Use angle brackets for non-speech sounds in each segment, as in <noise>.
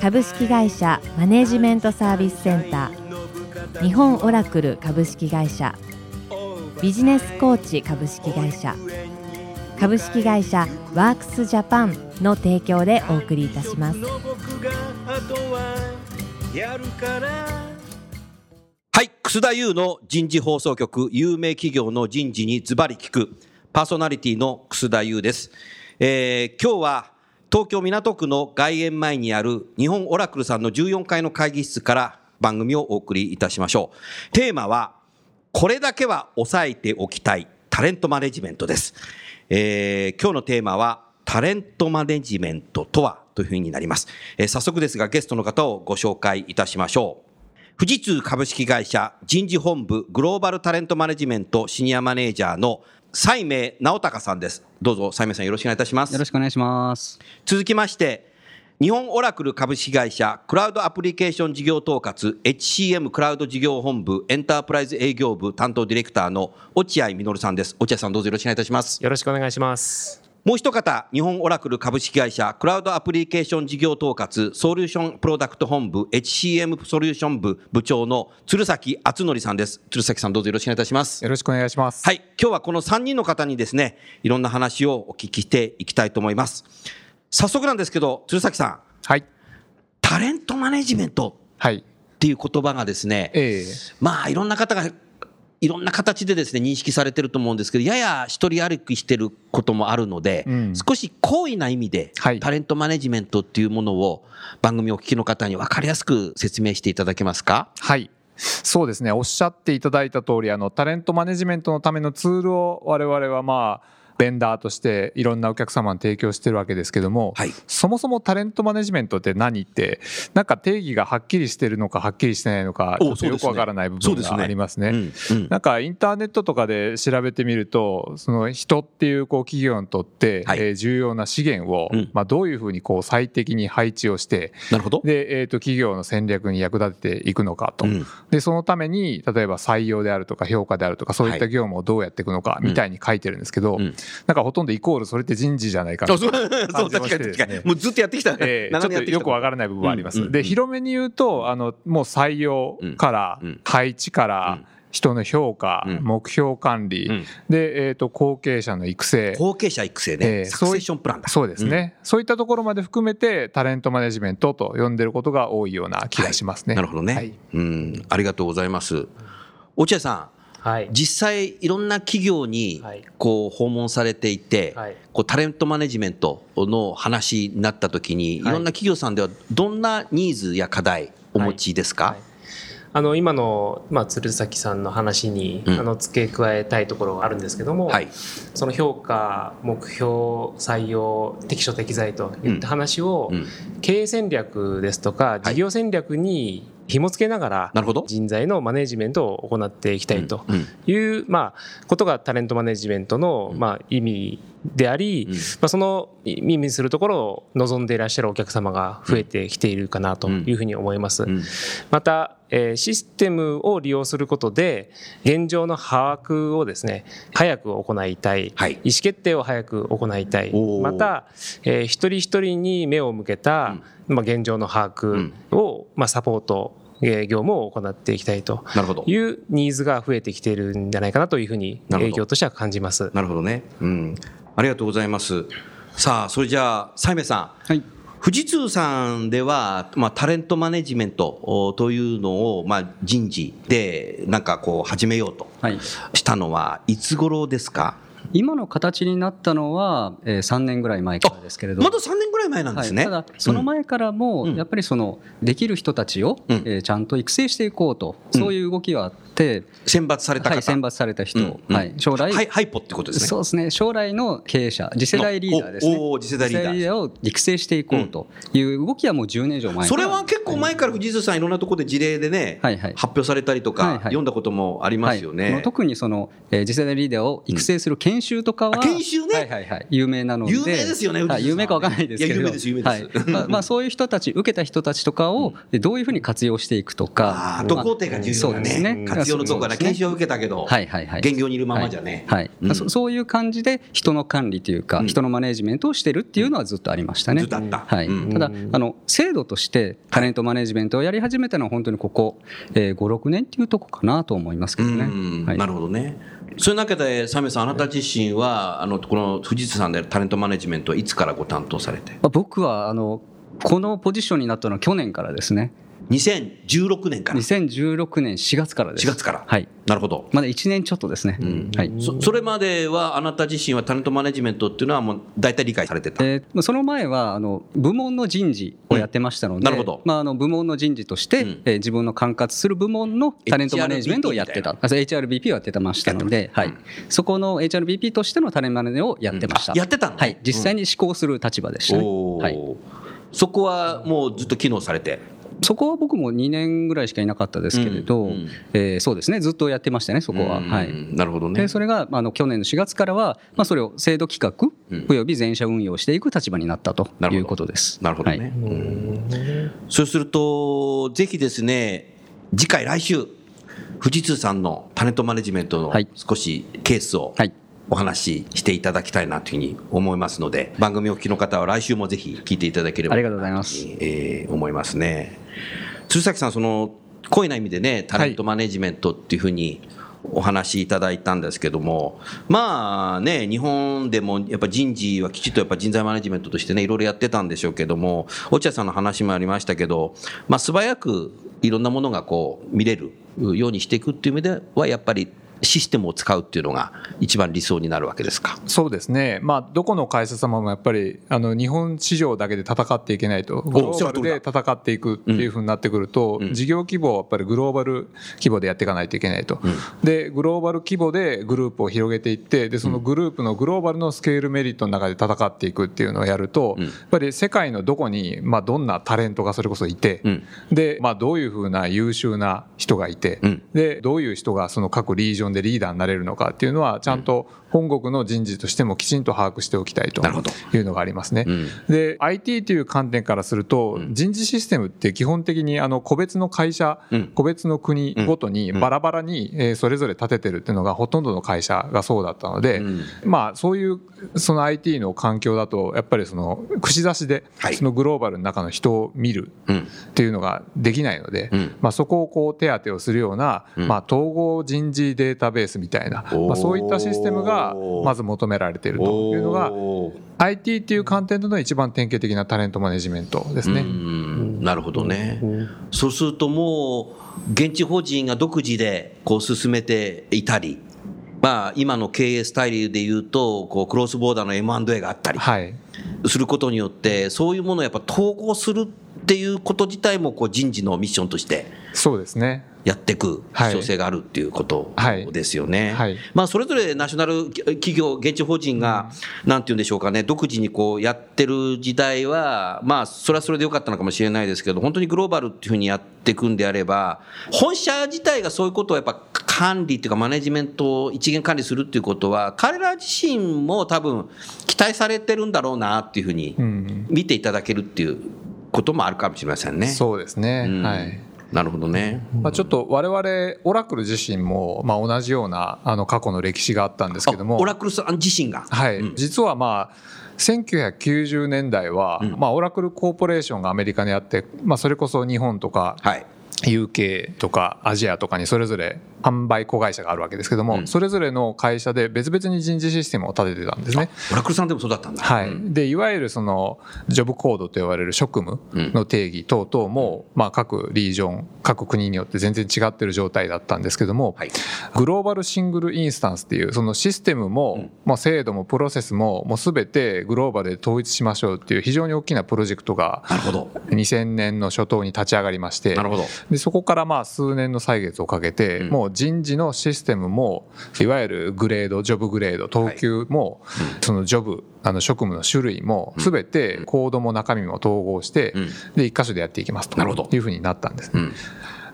株式会社マネジメントサービスセンター。日本オラクル株式会社。ビジネスコーチ株式会社。株式会社ワークスジャパンの提供でお送りいたします。はい楠田優の人事放送局。有名企業の人事にズバリ聞く。パーソナリティの楠田優です、えー、今日は東京港区の外苑前にある日本オラクルさんの14階の会議室から番組をお送りいたしましょう。テーマは、これだけは押さえておきたいタレントマネジメントです。えー、今日のテーマは、タレントマネジメントとはというふうになります。えー、早速ですがゲストの方をご紹介いたしましょう。富士通株式会社人事本部グローバルタレントマネジメントシニアマネージャーの西明直隆さんです。どうぞ西明さんよろしくお願いいたします。よろしくお願いします。続きまして、日本オラクル株式会社クラウドアプリケーション事業統括 HCM クラウド事業本部エンタープライズ営業部担当ディレクターの落合実さんです。落合さんどうぞよろしくお願いいたします。よろしくお願いします。もう一方、日本オラクル株式会社クラウドアプリケーション事業統括ソリューションプロダクト本部 HCM ソリューション部部長の鶴崎敦則さんです。鶴崎さんどうぞよろしくお願いいたします。よろしくお願いします。はい。今日はこの3人の方にですね、いろんな話をお聞きしていきたいと思います。早速なんですけど、鶴崎さん。はい。タレントマネジメント。はい。っていう言葉がですね、えー、まあいろんな方がいろんな形でですね認識されてると思うんですけどやや一人歩きしてることもあるので、うん、少し好意な意味で、はい、タレントマネジメントっていうものを番組お聞きの方に分かりやすく説明していただけますか？はい。そうですね。おっしゃっていただいた通りあのタレントマネジメントのためのツールを我々はまあベンダーとしていろんなお客様に提供してるわけですけども、はい、そもそもタレントマネジメントって何ってなんか定義がはっきりしてるのかはっきりしてないのかよくわからない部分がありますね。なんかインターネットとかで調べてみるとその人っていうこう企業にとって、はい、えー、重要な資源を、うん、まあ、どういうふうにこう最適に配置をしてなるほど。で、えー、と企業の戦略に役立てていくのかと、うん、でそのために例えば採用であるとか評価であるとかそういった業務をどうやっていくのかみたいに書いてるんですけど、うん、なんかほとんどイコールそれって人事じゃないかなそう確かに確かに。もうずっとやってきた、えー、ちょっとよくわからない部分はあります、で広めに言うとあのもう採用から、配置から、人の評価、うん、目標管理、うん、で、えーと、後継者の育成。後継者育成ね、えー、サクセッションプランだ。そうですね、うん、そういったところまで含めてタレントマネジメントと呼んでることが多いような気がしますね、はい、なるほどね、はい、うん。ありがとうございます。落合さんはい、実際いろんな企業にこう訪問されていて、はい、こうタレントマネジメントの話になった時に、い、ろんな企業さんではどんなニーズや課題お持ちですか、あの今の、まあ、鶴崎さんの話に、うん、あの付け加えたいところがあるんですけども、はい、その評価目標採用適所適材といった話を、経営戦略ですとか事業戦略に紐付けながら人材のマネジメントを行っていきたいという、まあ、ことがタレントマネジメントの、まあ、意味であり、まあ、その意味するところを望んでいらっしゃるお客様が増えてきているかなというふうに思います。また、えー、システムを利用することで現状の把握をですね早く行いたい、はい、意思決定を早く行いたい。また、えー、一人一人に目を向けた、まあ、現状の把握を、まあ、サポート業務を行っていきたいというニーズが増えてきているんじゃないかなというふうに営業としては感じます。なるほどね、うん、ありがとうございます。さあそれじゃあ西明さん、はい、富士通さんでは、まあ、タレントマネジメントというのを、まあ、人事でなんかこう始めようとしたのはいつ頃ですか、今の形になったのは、えー、3年ぐらい前からですけれどまだ3年ぐらい前なんですね、はい、ただその前からもやっぱりそのできる人たちを、えー、ちゃんと育成していこうと、そういう動きがあって選抜されたはい、選抜された人、はい、将来ハイポってことですね。そうですね。将来の経営者次世代リーダーですね。次世代リーダー。を育成していこうという動きはもう10年以上前それは結構前から藤津さんいろんなところで事例でね、はいはい、発表されたりとか、読んだこともありますよね、特にその、えー、次世代リーダーを育成する研修とかは、研修ね、はいはいはい、有名なので。有名ですよね、はい、有名かわからないですけど。有名です有名です、はい。まあ、まあそういう人たち受けた人たちとかをどういうふうに活用していくとか、あど工程が重要だね,、ね活用のとこから研修を受けたけど、はいはいはい、現業にいるままじゃね、はいはい。そそういう感じで人の管理というか、人のマネジメントをしてるっていうのはずっとありましたね、ずっとあった、はい。ただあの制度としてタレントマネジメントをやり始めたのは本当にここ、えー、56年っていうとこかなと思いますけどね、なるほどね。そういう中で、サメさん、あなた自身は、あのこの富士通さんでタレントマネジメントはいつからご担当されて？僕はあのこのポジションになったのは去年からですね。2016年から。2016年4月からです。4月から。はい。なるほど。まだ1年ちょっとですね、うん、はい。そ、それまではあなた自身はタレントマネジメントっていうのはもう大体理解されてた、えー、その前はあの部門の人事をやってましたので、うん、なるほど、まあ、あの部門の人事として、うん、えー、自分の管轄する部門のタレントマネジメントをやってた。HRBP をやってましたので、はい、そこの HRBP としてのタレントマネをやってました、やってたの、はい、実際に施行する立場でしたね、はい、そこはもうずっと機能されて？そこは僕も2年ぐらいしかいなかったですけれど、うんうん、えー、そうですね。ずっとやってましたねそこは、はい、なるほどね。でそれがあの去年の4月からは、まあ、それを制度企画および全社運用していく立場になったということです。なるほど。ね、はい、そうするとぜひですね次回来週富士通さんのタレントマネジメントの少しケースを、はいお話ししていただきたいなというふうに思いますので、番組お聞きの方は来週もぜひ聞いていただければありがとうございます。えー、思いますね。鶴崎さん、その、濃いな意味でね、タレントマネジメントっていうふうに、お話しいただいたんですけども、まあね、日本でもやっぱ人事はきちっとやっぱ人材マネジメントとしてね、いろいろやってたんでしょうけども、落合さんの話もありましたけど、まあ素早くいろんなものがこう見れるようにしていくっていう意味では、やっぱりシステムを使うっていうのが一番理想になるわけですか？そうですね、まあ、どこの会社様もやっぱりあの日本市場だけで戦っていけないと、グローバルで戦っていくっていうふうになってくると、うん、事業規模をやっぱりグローバル規模でやっていかないといけないと、うん、でグローバル規模でグループを広げていって、でそのグループのグローバルのスケールメリットの中で戦っていくっていうのをやると、やっぱり世界のどこに、まあ、どんなタレントがそれこそいて、でまあ、どういうふうな優秀な人がいて、でどういう人がその各リージョンでリーダーになれるのかっていうのはちゃんと本国の人事としてもきちんと把握しておきたいというのがありますね。うん、で IT という観点からすると人事システムって基本的にあの個別の会社、うん、個別の国ごとにバラバラにそれぞれ立ててるっていうのがほとんどの会社がそうだったので、うん、まあそういうその IT の環境だとやっぱりその串刺しでそのグローバルの中の人を見るっていうのができないので、まあそこをこう手当てをするような、まあ統合人事データベースみたいな、まあそういったシステムがまず求められているというのが IT っていう観点での一番典型的なタレントマネジメントですね。なるほどね。そうするともう現地法人が独自でこう進めていたり、まあ今の経営スタイルでいうとこうクロスボーダーの M&A があったりすることによってそういうものをやっぱ統合するっていうこと自体もこう人事のミッションとしてそうですねやってい。く必要性があるっていうことですよね。はい。はい、まあ、それぞれナショナル企業、現地法人が、なんていうんでしょうかね、独自にこうやってる時代は、まあ、それはそれでよかったのかもしれないですけど、本当にグローバルっていうふうにやっていくんであれば、本社自体がそういうことをやっぱ管理っていうか、マネジメントを一元管理するっていうことは、彼ら自身も多分、期待されてるんだろうなっていうふうに見ていただけるっていうこともあるかもしれませんね。そうですね、うん、はいなるほどね、まあ、ちょっと我々オラクル自身もまあ同じようなあの過去の歴史があったんですけども。オラクルさん自身が？はい、うん、実はまあ1990年代は、うん、まあ、オラクルコーポレーションがアメリカにあって、まあ、それこそ日本とか、はい。UK とかアジアとかにそれぞれ販売子会社があるわけですけども、うん、それぞれの会社で別々に人事システムを立ててたんですね。オラクルさんでもそうだったんだ。はい。で、いわゆるそのジョブコードと呼ばれる職務の定義等々も、まあ各リージョン、各国によって全然違ってる状態だったんですけども、はい、グローバルシングルインスタンスっていうそのシステムも、まあ制度もプロセスももうすべてグローバルで統一しましょうっていう非常に大きなプロジェクトが2000年の初頭に立ち上がりまして、なるほど。でそこからまあ数年の歳月をかけて、もう人事のシステムもいわゆるグレードジョブグレード等級も、そのジョブあの職務の種類も全てコードも中身も統合して、で一箇所でやっていきますというふうになったんですね。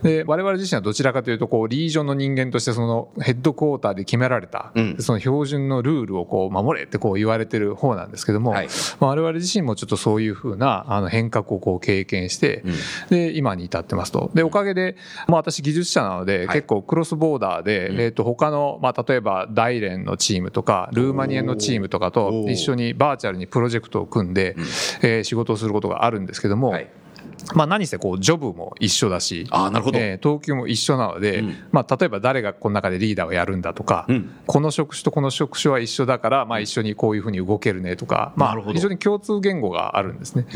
で我々自身はどちらかというとこうリージョンの人間としてそのヘッドクォーターで決められた、うん、その標準のルールをこう守れってこう言われてる方なんですけども、はい、まあ、我々自身もちょっとそういうふうなあの変革をこう経験して、うん、で今に至ってますと。でおかげで、まあ、私技術者なので、結構クロスボーダーで、えー、と他の、まあ、例えば大連のチームとかルーマニアのチームとかと一緒にバーチャルにプロジェクトを組んで、えー、仕事をすることがあるんですけども、はいまあ、何せこうジョブも一緒だしあなるほど、えー、等級も一緒なので、うん、まあ、例えば誰がこの中でリーダーをやるんだとか、うん、この職種とこの職種は一緒だから、まあ、一緒にこういうふうに動けるねとか、まあ、非常に共通言語があるんですね、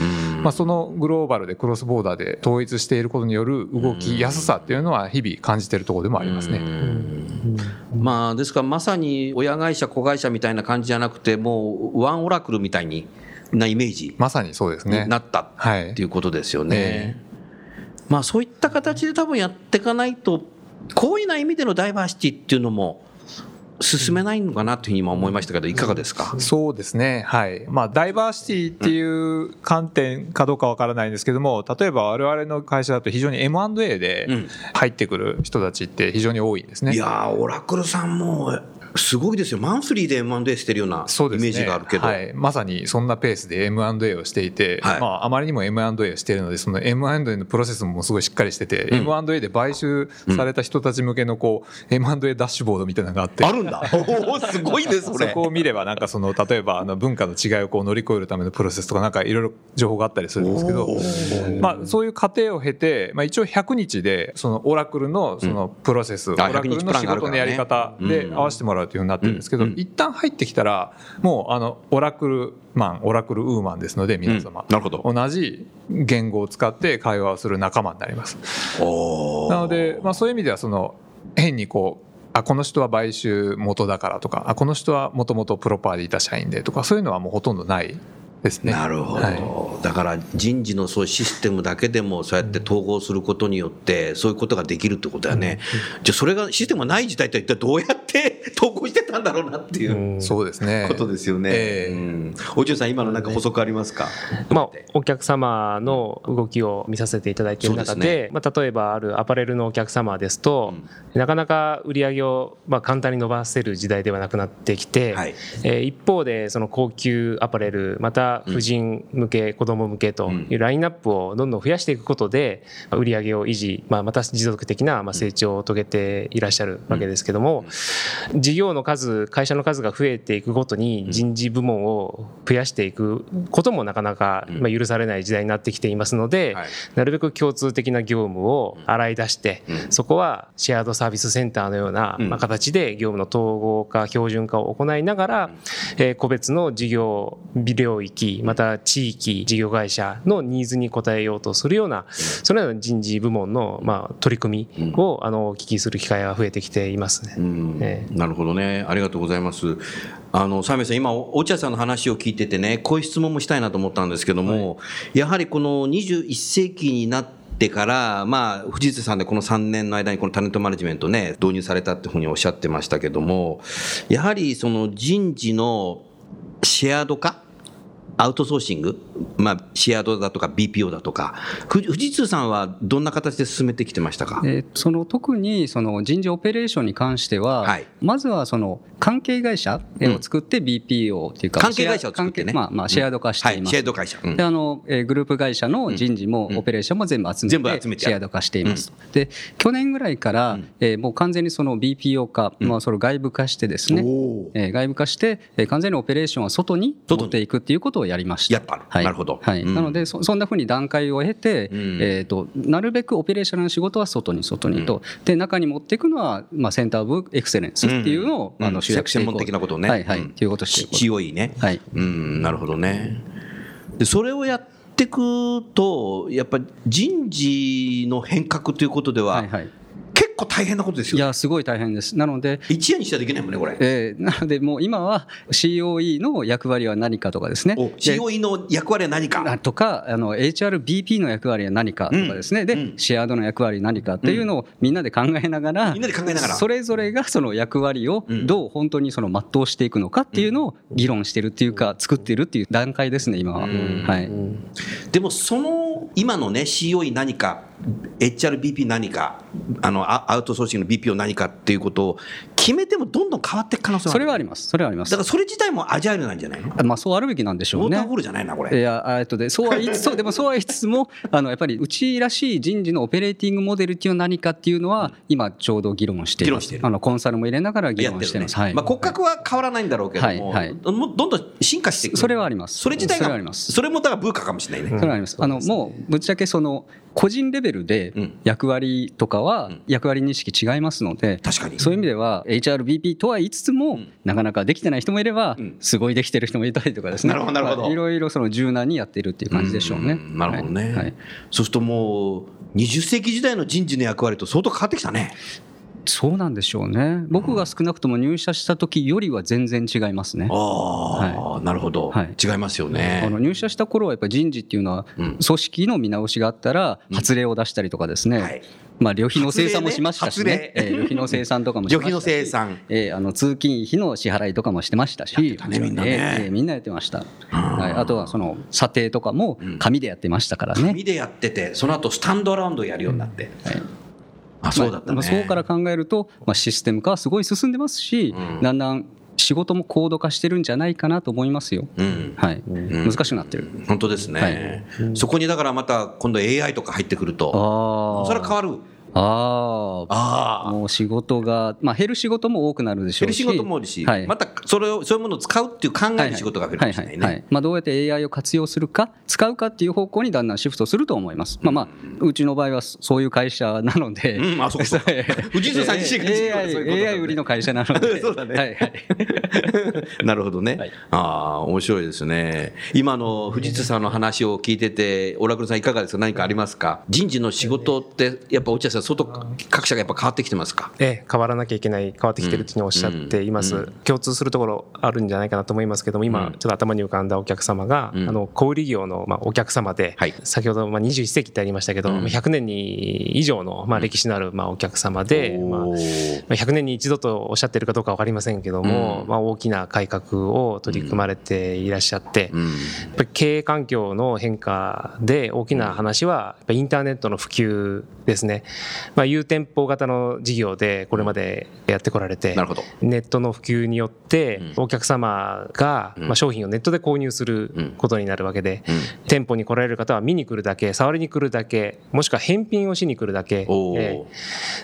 まあ、そのグローバルでクロスボーダーで統一していることによる動きやすさっていうのは日々感じているところでもありますね。まあ、ですからまさに親会社子会社みたいな感じじゃなくてもうワンオラクルみたいになイメージまさにそうですねなったっていうことですよね。はいえーまあそういった形で多分やっていかないと、こういうな意味でのダイバーシティっていうのも、進めないのかなというふうに今思いましたけど、いかがですか？そうですね、はい。まあ、ダイバーシティっていう観点かどうかわからないんですけども、例えば我々の会社だと非常に M&A で入ってくる人たちって非常に多いんですね。いやオラクルさんもすごいですよ、マンスリーで M&A してるようなイメージがあるけど、ねはい、まさにそんなペースで M&A をしていて、はい、まあ、あまりにも M&A をしているので、その M&A のプロセスもすごいしっかりしてて、うん、M&A で買収された人たち向けのこう、うん、M&A ダッシュボードみたいなのがあって、あるんだ、おすごいですそこを見れば、なんかその例えばあの文化の違いをこう乗り越えるためのプロセスとか、なんかいろいろ情報があったりするんですけど、まあ、そういう過程を経て、まあ、一応100日で、そのオラクルのそのプロセス、うん、オラクルの仕事のやり方で合わせてもらうというふうになってるんですけど、一旦入ってきたらもうあのオラクルマンオラクルウーマンですので皆様、うん、なるほど。同じ言語を使って会話をする仲間になります。なので、まあ、そういう意味ではその変にこうあこの人は買収元だからとかあこの人はもともとプロパーでいた社員でとかそういうのはもうほとんどないですね。なるほど、はい、だから人事のそういうシステムだけでもそうやって統合することによってそういうことができるってことだよね。うん、じゃあそれがシステムがない時代って一体どうやって <laughs> 統合してたんだろうなっていう、うん、そうですね。ことですよね。えー、うん、お嬢さん今のなんか補足ありますか？まあお客様の動きを見させていただいている中で、でね、まあ例えばあるアパレルのお客様ですと、なかなか売り上げをまあ簡単に伸ばせる時代ではなくなってきて、はい、えー、一方でその高級アパレルまた婦人向け子ども向けというラインナップをどんどん増やしていくことで売り上げを維持、まあ、また持続的な成長を遂げていらっしゃるわけですけども事業の数会社の数が増えていくごとに人事部門を増やしていくこともなかなか許されない時代になってきていますのでなるべく共通的な業務を洗い出してそこはシェアードサービスセンターのような形で業務の統合化標準化を行いながら個別の事業微領域また地域事業会社のニーズに応えようとするようなそのような人事部門のまあ取り組みをあのお聞きする機会が増えてきていますね。えー、なるほどね。ありがとうございます。あのサメさん今落合さんの話を聞いててねこういう質問もしたいなと思ったんですけども、はい、やはりこの21世紀になってから、まあ、藤津さんでこの3年の間にこのタレントマネジメントね、導入されたっていうふうにおっしゃってましたけども、やはりその人事のシェアド化アウトソーシング、まあ、シェアドだとか BPO だとか、富士通さんはどんな形で進めてきてましたか、えー、その特にその人事オペレーションに関しては、はい、まずはその関係会社を作って BPO っていうか、関係会社を作ってね。まあ、まあ、シェアド化しています。シェアド会社。で、あの、えグループ会社の人事もオペレーションも全部集めて、シェアド化しています。で、去年ぐらいから、えもう完全にその BPO 化、まあ、それ外部化してですね、え外部化して、え完全にオペレーションは外に持っていくっていうことをやりました。やった。はい。なるほど、はい、なのでそんなふうに段階を経て、えーと、なるべくオペレーショナルの仕事は外に外にと、で中に持っていくのは、まあ、センター・オブ・エクセレンスっていうのを、あの集約していこう。専門的なことね、はいはい。っていうことしていこう COE ね、はい、うん。なるほどね。でそれをやっていくとやっぱり人事の変革ということでは、はいはい構大変なことですよ、いや、すごい大変です。なので、一夜にしちゃできないもんね、これ。えー、なので、もう今は COE の役割は何かとかですね。COE の役割は何か。とか、あの HRBP の役割は何かとかですね、うん、で、うん、シェアードの役割何かっていうのをみんなで考えながら、みんなで考えながら、それぞれがその役割をどう本当にその全うしていくのかっていうのを議論してるっていうか、作ってるっていう段階ですね、今は。はい、でも、その今のね、COE 何か、HRBP 何か、あのアウトソーシングの BP を何かっていうことを決めてもどんどん変わっていく可能性はそれはあります。それはあります。だからそれ自体もアジャイルなんじゃない？のまあそうあるべきなんでしょうね。ウォーターフォールじゃないな、これ。いや、えっとで、そうは言いつつ、<laughs> でもそうは言いつつも、あの、やっぱりうちらしい人事のオペレーティングモデルっていうのは何かっていうのは、今ちょうど議論しています。あの、コンサルも入れながら議論してます。ね、はい。まあ骨格は変わらないんだろうけども、はい、はい、どんどん進化していく。それはあります。それ自体が、そそれもだからブーカかもしれないね。それはあります。あの、もう、ぶっちゃけその、個人レベルで役割とかは役割認識違いますので、確かに。そういう意味では HRBP とは言いつつも、なかなかできてない人もいれば、すごいできてる人もいたりとかですね、なるほどい。ろいろその柔軟にやっているっていう感じでしょうね。なるほどね、はい、そうするともう20世紀時代の人事の役割と相当変わってきたね。そうなんでしょうね。僕が少なくとも入社した時よりは全然違いますね。ああ、はい、なるほど、はい、違いますよね。あの入社した頃はやっぱり人事っていうのは、組織の見直しがあったら発令を出したりとかですね。うんはい。まあ、旅費の生産もしましたしね、えー、旅費の生産とかもしましたし、旅費の生産、えー、あの通勤費の支払いとかもしてましたし、ね、みんなね、えー、みんなやってました、はい、あとはその査定とかも紙でやってましたからね、紙でやってて、その後スタンドアラウンドやるようになって。はいあそうだった、ね、まあ、そうから考えると、まあ、システム化はすごい進んでますし、うん、だんだん仕事も高度化してるんじゃないかなと思いますよ。うん、はい、うん、難しくなってる。本当ですね、はい、そこにだからまた今度 AI とか入ってくると、それは変わる。ああもう仕事が、まあ、減る仕事も多くなるでしょうし。減る仕事もあるし、はい、またそれをそういうものを使うっていう考える仕事が増えるかもしれないねどうやって AI を活用するか使うかっていう方向にだんだんシフトすると思います、まあまあうちの場合はそういう会社なので、うん、あそうそう藤井 <laughs> さん自身が AI, AI 売りの会社なので。<laughs> そうだね、はいはい、<laughs> なるほどね、はい、ああ面白いですね。今の藤津さんの話を聞いててオラクルさんいかがですか？何かありますか？人事の仕事ってやっぱ落合さん外各社がやっぱ変わってきてますか？ええ変わらなきゃいけない変わってきてるというふうにおっしゃっています、うんうん、共通するところあるんじゃないかなと思いますけども今ちょっと頭に浮かんだお客様が、あの小売業のまあお客様で、はい、先ほどまあ21世紀ってありましたけど、うん、100年に以上のまあ歴史のあるまあお客様で、まあ、100年に一度とおっしゃってるかどうか分かりませんけども、まあ、大きな改革を取り組まれていらっしゃって、やっぱり経営環境の変化で大きな話はやっぱインターネットの普及ですね、まあ、有店舗型の事業でこれまでやってこられて、ネットの普及によってお客様がまあ商品をネットで購入することになるわけで、店舗に来られる方は見に来るだけ触りに来るだけもしくは返品をしに来るだけ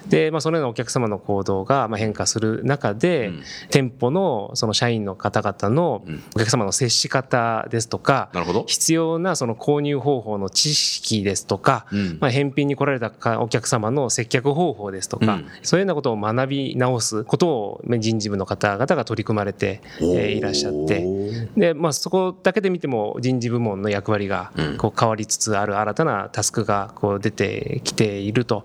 で、まあ、そのようなお客様の行動がまあ変化する中で、店舗のその社員の方々のお客様の接し方ですとか必要なその購入方法の知識ですとか、まあ、返品に来られたお客様の接客方法ですとか、そういうようなことを学び直すことを人事部の方々が取り組まれていらっしゃってで、まあ、そこだけで見ても人事部門の役割がこう変わりつつある新たなタスクがこう出てきていると。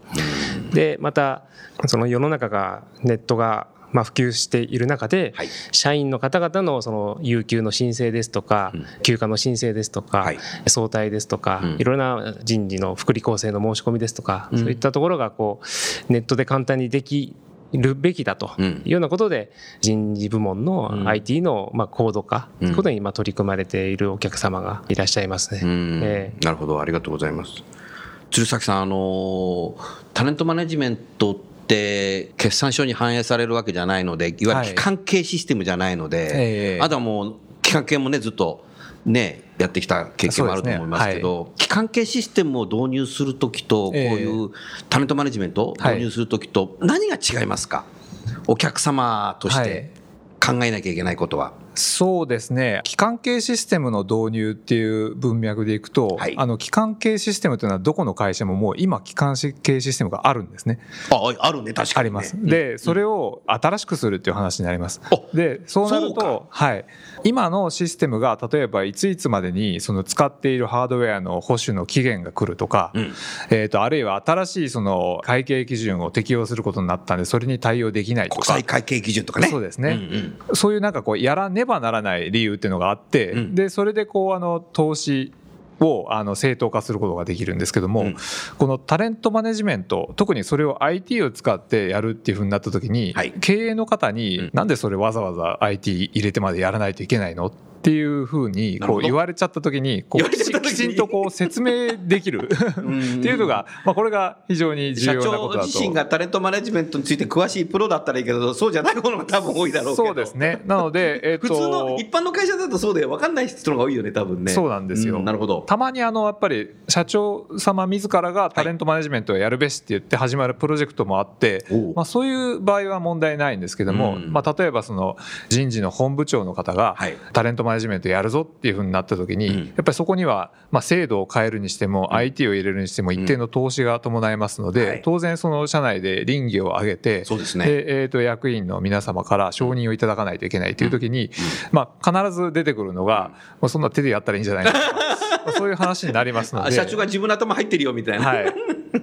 でまたその世の中がネットがまあ、普及している中で、社員の方々のその有給の申請ですとか、休暇の申請ですとか、早退ですとか、いろんな人事の福利厚生の申し込みですとか、そういったところがこうネットで簡単にできるべきだというようなことで人事部門の IT のまあ高度化ということに今取り組まれているお客様がいらっしゃいますね。えー、なるほど。ありがとうございます。鶴崎さんあのタレントマネジメントって決算書に反映されるわけじゃないのでいわゆる期間系システムじゃないので、はい、あとはもう期間系もねずっとねやってきた経験もあると思いますけど、ねはい、期間系システムを導入するときとこういうタレントマネジメントを導入するときと何が違いますか、お客様として考えなきゃいけないことは。そうですね。機関系システムの導入っていう文脈でいくと、はい、あの機関系システムというのはどこの会社ももう今機関系システムがあるんですね。ああるね。確かに、ね、あります。で、それを新しくするっていう話になります。でそうなるとはい。今のシステムが例えばいついつまでにその使っているハードウェアの保守の期限が来るとか、うん、えーと、あるいは新しいその会計基準を適用することになったんでそれに対応できないとか。国際会計基準とかね。そうですね、うんうん、そういうなんかこうやらねばならない理由っていうのがあって、うん、でそれでこうあの投資をあの正当化することができるんですけども、うん、このタレントマネジメント特にそれを IT を使ってやるっていうふうになった時に、はい、経営の方に、なんでそれわざわざ IT 入れてまでやらないといけないのっていうふうにこう言われちゃった時にこうきちんとこう説明できる。っていうのが、まあ、これが非常に重要なことだと。社長自身がタレントマネジメントについて詳しいプロだったらいいけどそうじゃないものが多分多いだろうけど。そうですね。なので、<laughs> えー、普通の一般の会社だとそうで分かんない人のが多いよね多分ね。そうなんですよ、なるほど。たまにあのやっぱり社長様自らがタレントマネジメントをやるべしって言って始まるプロジェクトもあって、まあ、そういう場合は問題ないんですけども、まあ、例えばその人事の本部長の方がタレントマネジメントやるぞっていうふうになった時に、やっぱりそこには、まあ、制度を変えるにしても、IT を入れるにしても一定の投資が伴いますので、当然その社内で倫理を上げてそうですね。で、えー、と役員の皆様から承認をいただかないといけないという時に、まあ、必ず出てくるのが、もうそんな手でやったらいいんじゃないかとそういう話になりますので。社長が自分の頭入ってるよみたいな。はい。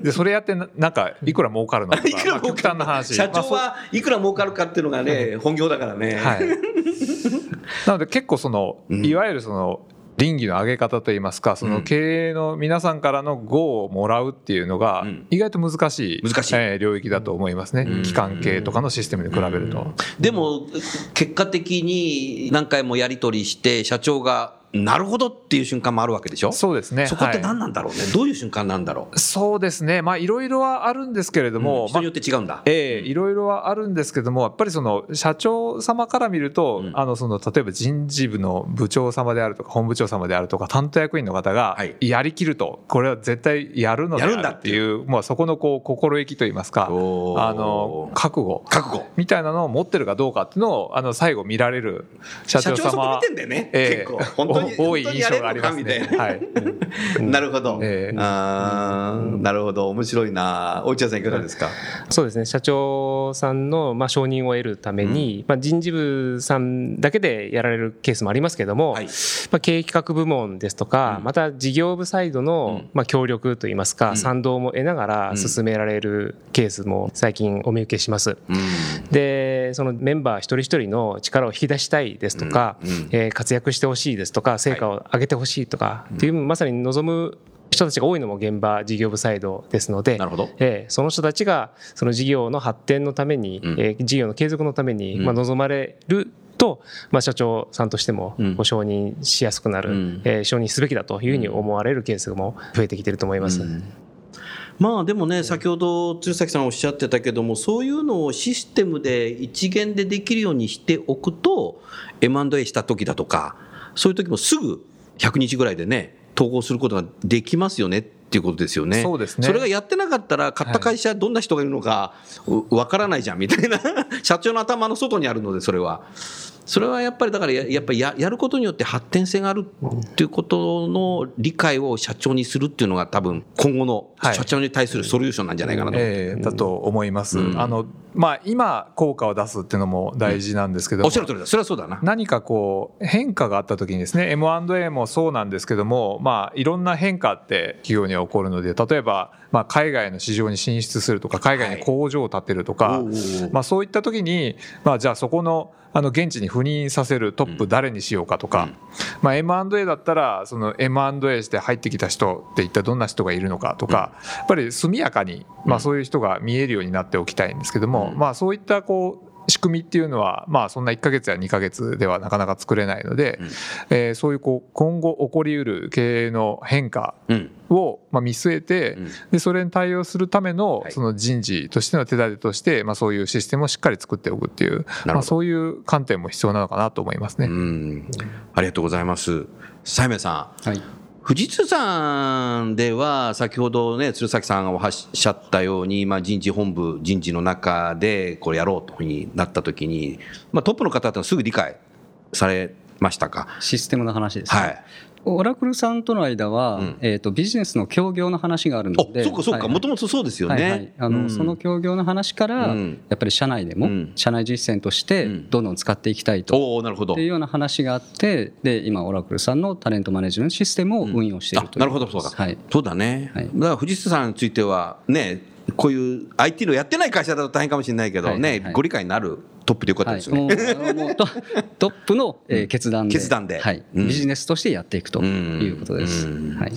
でそれやってなんかいくら儲かるのとか極端な話。社長はいくら儲かるかっていうのがね、本業だからね、はい、なので結構そのいわゆるその倫理の上げ方といいますかその経営の皆さんからの GO をもらうっていうのが意外と難しい,、難しい。え領域だと思いますね。機関系とかのシステムに比べると。でも結果的に何回もやり取りして社長がなるほどっていう瞬間もあるわけでしょ？そうですね。そこって何なんだろうね、はい、どういう瞬間なんだろう？そうですね。まあいろいろはあるんですけれども、うん、人によって違うんだ、まええいろいろはあるんですけどもやっぱりその社長様から見ると、うん、あのその例えば人事部の部長様であるとか本部長様であるとか担当役員の方がやりきると、はい、これは絶対やるのであるっていうまあそこのこう心意気といいますかあの覚悟。覚悟。みたいなのを持ってるかどうかっていうのをあの最後見られる社長様。社長見てんだよね、えー、結構。本当に多い印象がありますね。はい。なるほど。えー、あなるほど。面白いな。落合さんいかがですか？そうですね。社長さんのまあ承認を得るために、うん、まあ人事部さんだけでやられるケースもありますけども、はい、まあ経営企画部門ですとか、うん、また事業部サイドのまあ協力といいますか、うん、賛同も得ながら進められるケースも最近お見受けします。で、そのメンバー一人一人の力を引き出したいですとか、えー、活躍してほしいですとか、成果を上げてほしいとかっていう、まさに望む人たちが多いのも現場事業部サイドですので、えー、その人たちがその事業の発展のために、うん、えー、事業の継続のために、まあ、望まれると、まあ、社長さんとしてもご承認しやすくなる、うん、えー、承認すべきだというふうに思われるケースも増えてきていると思います。うん。まあでもね、先ほど鶴崎さんおっしゃってたけども、そういうのをシステムで一元でできるようにしておくと、M&A した時だとか、そういう時もすぐ100日ぐらいでね、投稿することができますよねっていうことですよね。そうですね。それがやってなかったら、買った会社、どんな人がいるのかわからないじゃんみたいな、<laughs> 社長の頭の外にあるので、それは。それはやっぱりだからやっぱりややることによって発展性があるっていうことの理解を社長にするっていうのが多分今後の社長に対するソリューションなんじゃないかなと、はい、えー、だと思います。うん、あのまあ、今効果を出すっていうのも大事なんですけども、おっしゃる通りだ。それはそうだな。何かこう変化があった時にですね M&A もそうなんですけども、まあ、いろんな変化って企業には起こるので例えば、まあ、海外の市場に進出するとか海外に工場を建てるとか、はい、まあ、そういった時に、まあ、じゃあそこのあの現地に赴任させるトップ誰にしようかとか、まあ、M&A だったらその M&A して入ってきた人って一体どんな人がいるのかとかやっぱり速やかに、まあ、そういう人が見えるようになっておきたいんですけども、まあ、そういったこう仕組みっていうのは、まあ、そんな1か月や2か月ではなかなか作れないので、うん、えー、そういうこう今後起こりうる経営の変化を、まあ、見据えて、うん、でそれに対応するためのその人事としての手立てとして、まあ、そういうシステムをしっかり作っておくっていう、まあ、そういう観点も必要なのかなと思いますね。ありがとうございます。西明さん、はい。富士通さんでは、先ほどね、鶴崎さんがおっしゃったように、まあ、人事本部、人事の中でこれやろうというふうになったときに、まあ、トップの方ってすぐ理解されましたか？システムの話です、ね、はいオラクルさんとの間は、うん、えーと、ビジネスの協業の話があるのでそうかそうか。もともとそうですよね、はいはい、あの、うん、その協業の話から、うん、やっぱり社内でも、社内実践としてどんどん使っていきたいと、おなるほど。っていうような話があってで今オラクルさんのタレントマネジメントシステムを運用しているという、なるほど。そうだ、はい、そうだね、はい、だから藤津さんについてはねこういう IT のやってない会社だと大変かもしれないけどね、ご理解になるトップでよかったですね。はい、もうトップの、えー、決断で決断で、はい、ビジネスとしてやっていくということです。はい。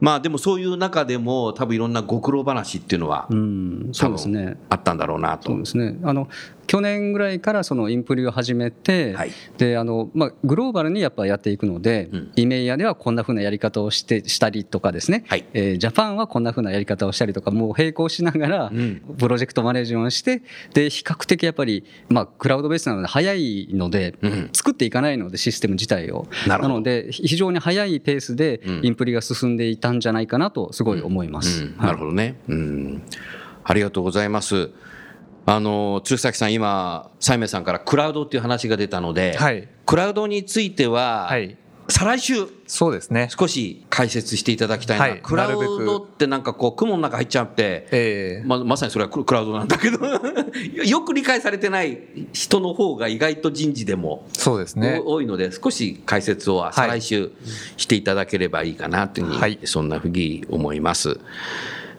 まあでもそういう中でも多分いろんなご苦労話っていうのは、うん、そうですね。あったんだろうなと。そうですね。あの去年ぐらいからそのインプリを始めて、はい、であのまあ、グローバルにやっぱやっていくので、うん、イメイヤではこんなふうなやり方をしてしたりとかですね、はい、えー、ジャパンはこんなふうなやり方をしたりとかもう並行しながら、プロジェクトマネージメントしてで比較的やっぱり、まあ、クラウドベースなので早いので、うん、作っていかないのでシステム自体を。なので非常に早いペースでインプリが進んでいたんじゃないかなとすごい思います。なるほどね、うん。ありがとうございます。あの鶴崎さん、今、西明さんからクラウドっていう話が出たので、はい、クラウドについては、はい、再来週、そうですね。少し解説していただきたいな。はい、クラウドってなんかこう、雲の中入っちゃって、えーま、まさにそれはクラウドなんだけど <laughs> よく理解されてない人の方が意外と人事でもそうですね。多いので、少し解説を再来週していただければいいかなというふうに、はい、そんなふうに思います。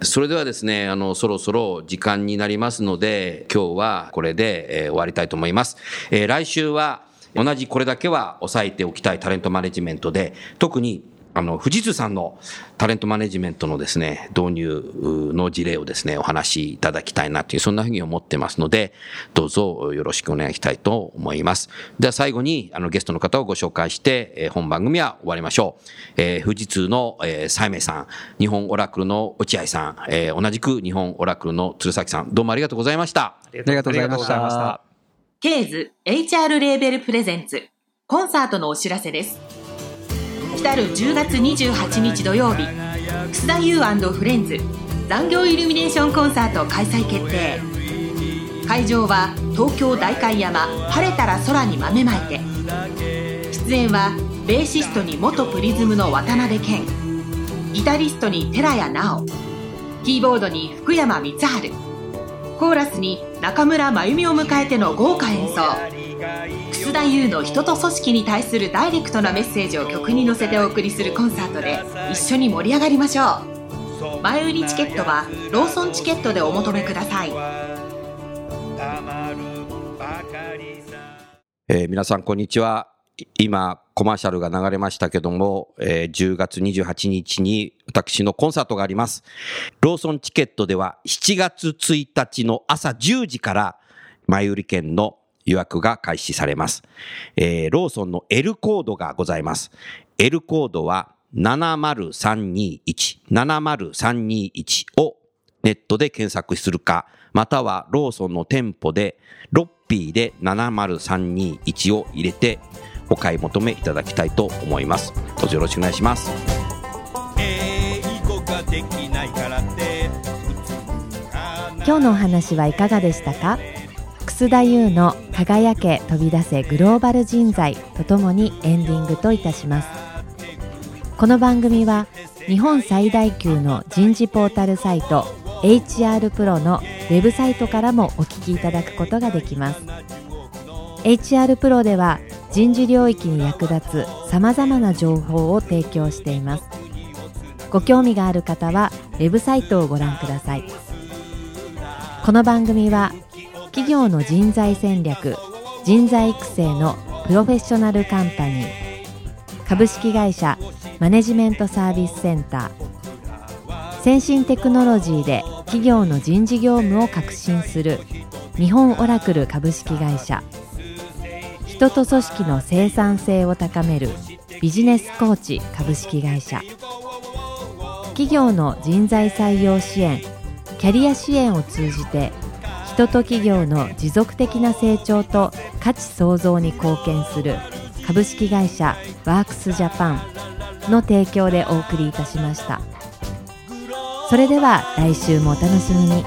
それではですね、あの、そろそろ時間になりますので、今日はこれで、えー、終わりたいと思います。えー、来週は、同じこれだけは押さえておきたいタレントマネジメントで、特にあの、富士通さんのタレントマネジメントのですね、導入の事例をですね、お話しいただきたいなという、そんなふうに思ってますので、どうぞよろしくお願いしたいと思います。では最後に、あの、ゲストの方をご紹介して、えー、本番組は終わりましょう。えー、富士通の、えー、西明さん、日本オラクルの落合さん、えー、同じく日本オラクルの鶴崎さん、どうもありがとうございました。ありがとうございました。ケーズ HR レーベルプレゼンツ、コンサートのお知らせです。来る10月28日土曜日。楠田優フレンズ。残業イルミネーションコンサート開催決定。会場は東京代官山晴れたら空に豆まいて。出演はベーシストに元プリズムの渡辺謙。ギタリストに寺谷直。キーボードに福山光晴。コーラスに中村真由美を迎えての豪華演奏。楠田優の人と組織に対するダイレクトなメッセージを曲に乗せてお送りするコンサートで一緒に盛り上がりましょう。前売りチケットはローソンチケットでお求めください、えー、皆さんこんにちは。今コマーシャルが流れましたけども、えー、10月28日に私のコンサートがあります。ローソンチケットでは7月1日の朝10時から前売り券の予約が開始されます。えー、ローソンの L コードがございます。L コードは70321、70321をネットで検索するか、またはローソンの店舗でロッピーで70321を入れてお買い求めいただきたいと思います。どうぞよろしくお願いします。今日のお話はいかがでしたか？楠田優の輝け飛び出せグローバル人材とともにエンディングといたします。この番組は日本最大級の人事ポータルサイト HR プロのウェブサイトからもお聞きいただくことができます。HR プロでは人事領域に役立つさまざまな情報を提供しています。ご興味がある方はウェブサイトをご覧ください。この番組は企業の人材戦略人材育成のプロフェッショナルカンパニー株式会社マネジメントサービスセンター。先進テクノロジーで企業の人事業務を革新する日本オラクル株式会社。人と組織の生産性を高めるビジネスコーチ株式会社。企業の人材採用支援キャリア支援を通じて人と企業の持続的な成長と価値創造に貢献する株式会社ワークスジャパンの提供でお送りいたしました。それでは来週もお楽しみに、